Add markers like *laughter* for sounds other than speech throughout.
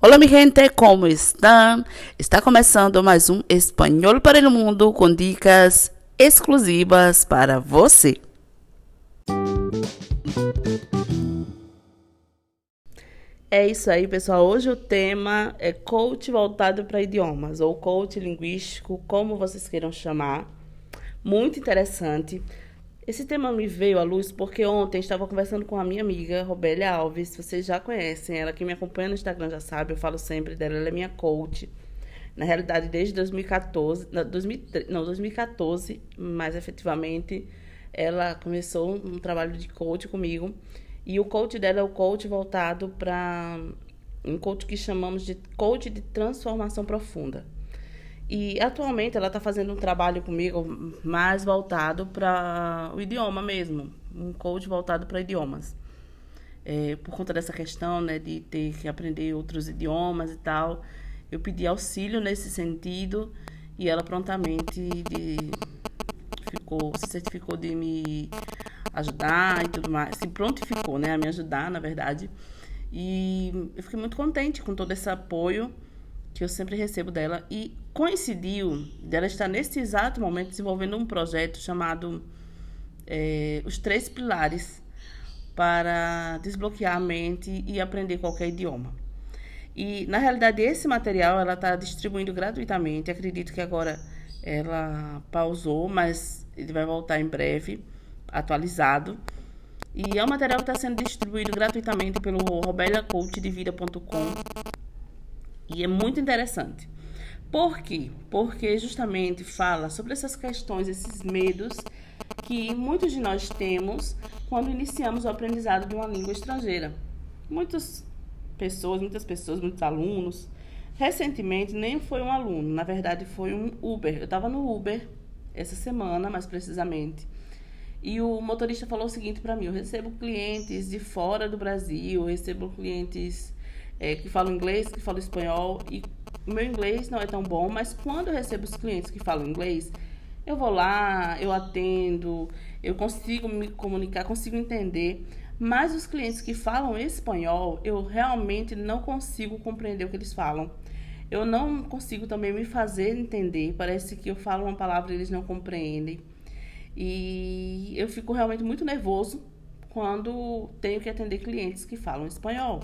Olá, mi gente, como estão? Está começando mais um Espanhol para o Mundo com dicas exclusivas para você. É isso aí, pessoal. Hoje o tema é coach voltado para idiomas ou coach linguístico, como vocês queiram chamar. Muito interessante. Esse tema me veio à luz porque ontem estava conversando com a minha amiga Robélia Alves. Vocês já conhecem ela, que me acompanha no Instagram já sabe, eu falo sempre dela, ela é minha coach. Na realidade, desde 2014, não, 2013, não, 2014, mais efetivamente, ela começou um trabalho de coach comigo. E o coach dela é o coach voltado para um coach que chamamos de coach de transformação profunda. E atualmente ela está fazendo um trabalho comigo mais voltado para o idioma mesmo, um coach voltado para idiomas. É, por conta dessa questão né, de ter que aprender outros idiomas e tal, eu pedi auxílio nesse sentido e ela prontamente de, ficou, se certificou de me ajudar e tudo mais, se prontificou né, a me ajudar, na verdade. E eu fiquei muito contente com todo esse apoio que eu sempre recebo dela e coincidiu dela estar nesse exato momento desenvolvendo um projeto chamado é, Os Três Pilares para desbloquear a mente e aprender qualquer idioma. E, na realidade, esse material ela está distribuindo gratuitamente. Acredito que agora ela pausou, mas ele vai voltar em breve, atualizado. E é um material que está sendo distribuído gratuitamente pelo robeliacoachdevida.com e é muito interessante. Por quê? Porque justamente fala sobre essas questões, esses medos que muitos de nós temos quando iniciamos o aprendizado de uma língua estrangeira. Muitas pessoas, muitas pessoas, muitos alunos. Recentemente, nem foi um aluno, na verdade foi um Uber. Eu estava no Uber essa semana, mais precisamente. E o motorista falou o seguinte para mim: eu recebo clientes de fora do Brasil, eu recebo clientes é, que falam inglês, que falam espanhol, e o meu inglês não é tão bom, mas quando eu recebo os clientes que falam inglês, eu vou lá, eu atendo, eu consigo me comunicar, consigo entender. Mas os clientes que falam espanhol, eu realmente não consigo compreender o que eles falam. Eu não consigo também me fazer entender. Parece que eu falo uma palavra e eles não compreendem. E eu fico realmente muito nervoso quando tenho que atender clientes que falam espanhol.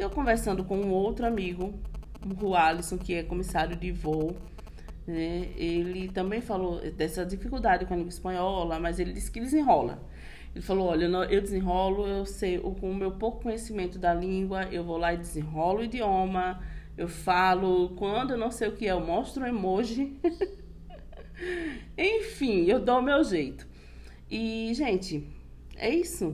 Eu conversando com um outro amigo, o Alisson, que é comissário de voo, né? Ele também falou dessa dificuldade com a língua espanhola, mas ele disse que desenrola. Ele falou: Olha, eu desenrolo, eu sei, com o meu pouco conhecimento da língua, eu vou lá e desenrolo o idioma, eu falo. Quando eu não sei o que é, eu mostro um emoji. *laughs* Enfim, eu dou o meu jeito. E, gente, é isso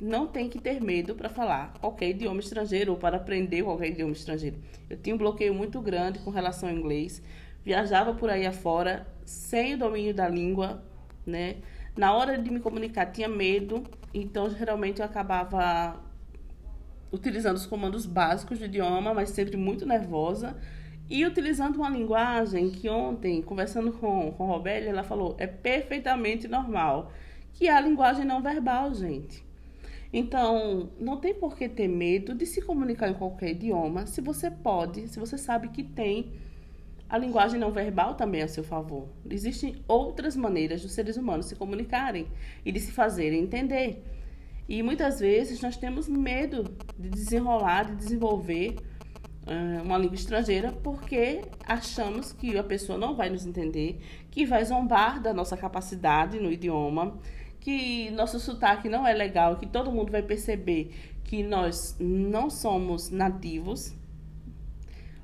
não tem que ter medo para falar qualquer idioma estrangeiro ou para aprender qualquer idioma estrangeiro. Eu tinha um bloqueio muito grande com relação ao inglês, viajava por aí afora sem o domínio da língua, né? Na hora de me comunicar tinha medo, então geralmente eu acabava utilizando os comandos básicos do idioma, mas sempre muito nervosa. E utilizando uma linguagem que ontem, conversando com, com Robélia, ela falou, é perfeitamente normal, que é a linguagem não verbal, gente. Então, não tem por que ter medo de se comunicar em qualquer idioma, se você pode, se você sabe que tem a linguagem não verbal também a seu favor. Existem outras maneiras dos seres humanos se comunicarem e de se fazerem entender. E muitas vezes nós temos medo de desenrolar, de desenvolver uh, uma língua estrangeira porque achamos que a pessoa não vai nos entender, que vai zombar da nossa capacidade no idioma, que nosso sotaque não é legal, que todo mundo vai perceber que nós não somos nativos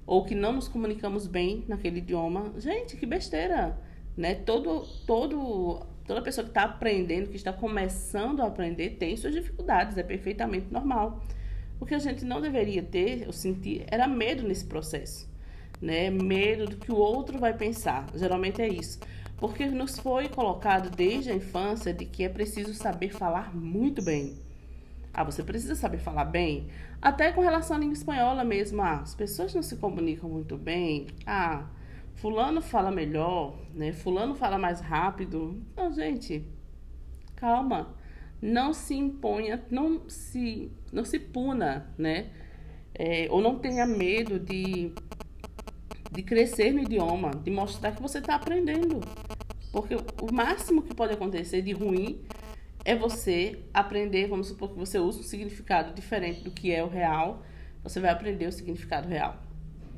ou que não nos comunicamos bem naquele idioma. Gente, que besteira, né? Todo todo toda pessoa que está aprendendo, que está começando a aprender, tem suas dificuldades, é perfeitamente normal. O que a gente não deveria ter, eu senti, era medo nesse processo, né? Medo do que o outro vai pensar. Geralmente é isso. Porque nos foi colocado desde a infância de que é preciso saber falar muito bem. Ah, você precisa saber falar bem? Até com relação à língua espanhola mesmo. Ah, as pessoas não se comunicam muito bem. Ah, fulano fala melhor, né? Fulano fala mais rápido. Não, gente, calma. Não se imponha, não se, não se puna, né? é, ou não tenha medo de, de crescer no idioma, de mostrar que você está aprendendo. Porque o máximo que pode acontecer de ruim é você aprender, vamos supor que você usa um significado diferente do que é o real, você vai aprender o significado real.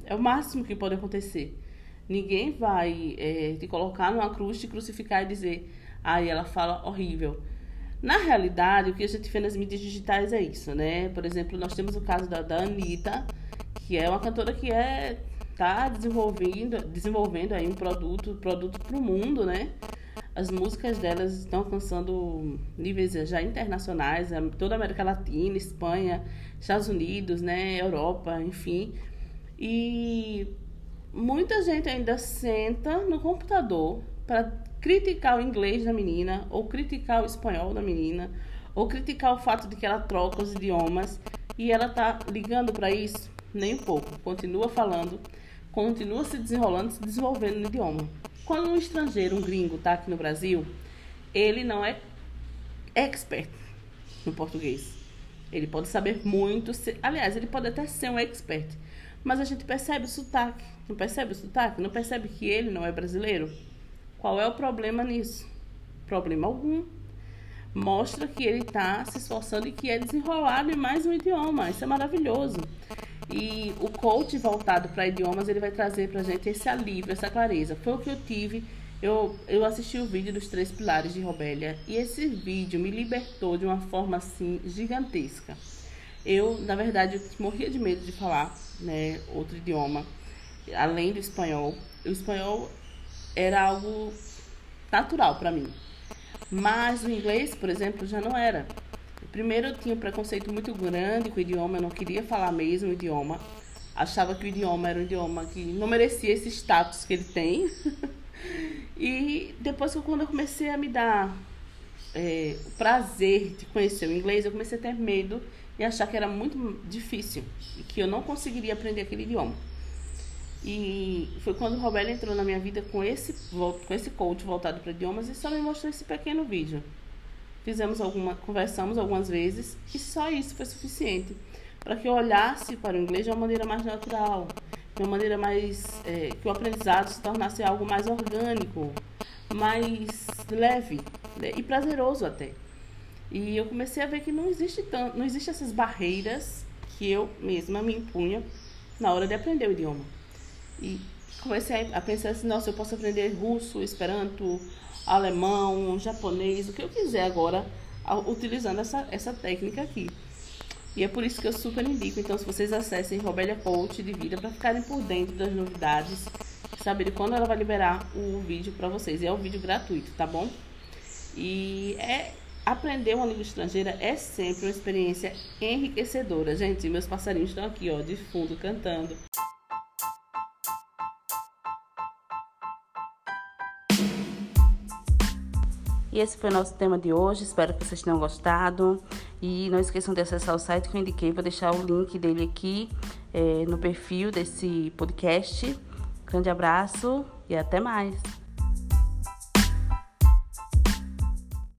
É o máximo que pode acontecer. Ninguém vai é, te colocar numa cruz, te crucificar e dizer, aí ah, ela fala horrível. Na realidade, o que a gente vê nas mídias digitais é isso, né? Por exemplo, nós temos o caso da, da Anitta, que é uma cantora que é tá desenvolvendo, desenvolvendo aí um produto, produto para o mundo, né? As músicas delas estão alcançando níveis já internacionais, toda a América Latina, Espanha, Estados Unidos, né, Europa, enfim. E muita gente ainda senta no computador para criticar o inglês da menina, ou criticar o espanhol da menina, ou criticar o fato de que ela troca os idiomas e ela tá ligando para isso nem um pouco. Continua falando, continua se desenrolando, se desenvolvendo no idioma. Quando um estrangeiro, um gringo, está aqui no Brasil, ele não é expert no português. Ele pode saber muito, aliás, ele pode até ser um expert, mas a gente percebe o sotaque. Não percebe o sotaque? Não percebe que ele não é brasileiro? Qual é o problema nisso? Problema algum. Mostra que ele está se esforçando e que é desenrolado em mais um idioma. Isso é maravilhoso. E o coach voltado para idiomas, ele vai trazer para a gente esse alívio, essa clareza. Foi o que eu tive. Eu, eu assisti o vídeo dos três pilares de Robélia e esse vídeo me libertou de uma forma assim gigantesca. Eu, na verdade, morria de medo de falar né, outro idioma, além do espanhol. O espanhol era algo natural para mim. Mas o inglês, por exemplo, já não era. Primeiro eu tinha um preconceito muito grande com o idioma, eu não queria falar mesmo o idioma. Achava que o idioma era um idioma que não merecia esse status que ele tem. *laughs* e depois que quando eu comecei a me dar é, o prazer de conhecer o inglês, eu comecei a ter medo e achar que era muito difícil e que eu não conseguiria aprender aquele idioma. E foi quando o Roberto entrou na minha vida com esse, com esse coach voltado para idiomas e só me mostrou esse pequeno vídeo. Fizemos alguma, conversamos algumas vezes e só isso foi suficiente para que eu olhasse para o inglês de uma maneira mais natural, de uma maneira mais é, que o aprendizado se tornasse algo mais orgânico, mais leve né, e prazeroso até. E eu comecei a ver que não existe tanto, não existe essas barreiras que eu mesma me impunha na hora de aprender o idioma. E comecei a pensar assim, nossa, eu posso aprender russo, esperanto, alemão, japonês, o que eu quiser agora, utilizando essa, essa técnica aqui. E é por isso que eu super indico. Então, se vocês acessem Robélia Coach de Vida para ficarem por dentro das novidades, saberem quando ela vai liberar o vídeo para vocês. E é um vídeo gratuito, tá bom? E é aprender uma língua estrangeira é sempre uma experiência enriquecedora. Gente, meus passarinhos estão aqui, ó, de fundo cantando. E esse foi o nosso tema de hoje. Espero que vocês tenham gostado. E não esqueçam de acessar o site que eu indiquei. Vou deixar o link dele aqui é, no perfil desse podcast. Grande abraço e até mais.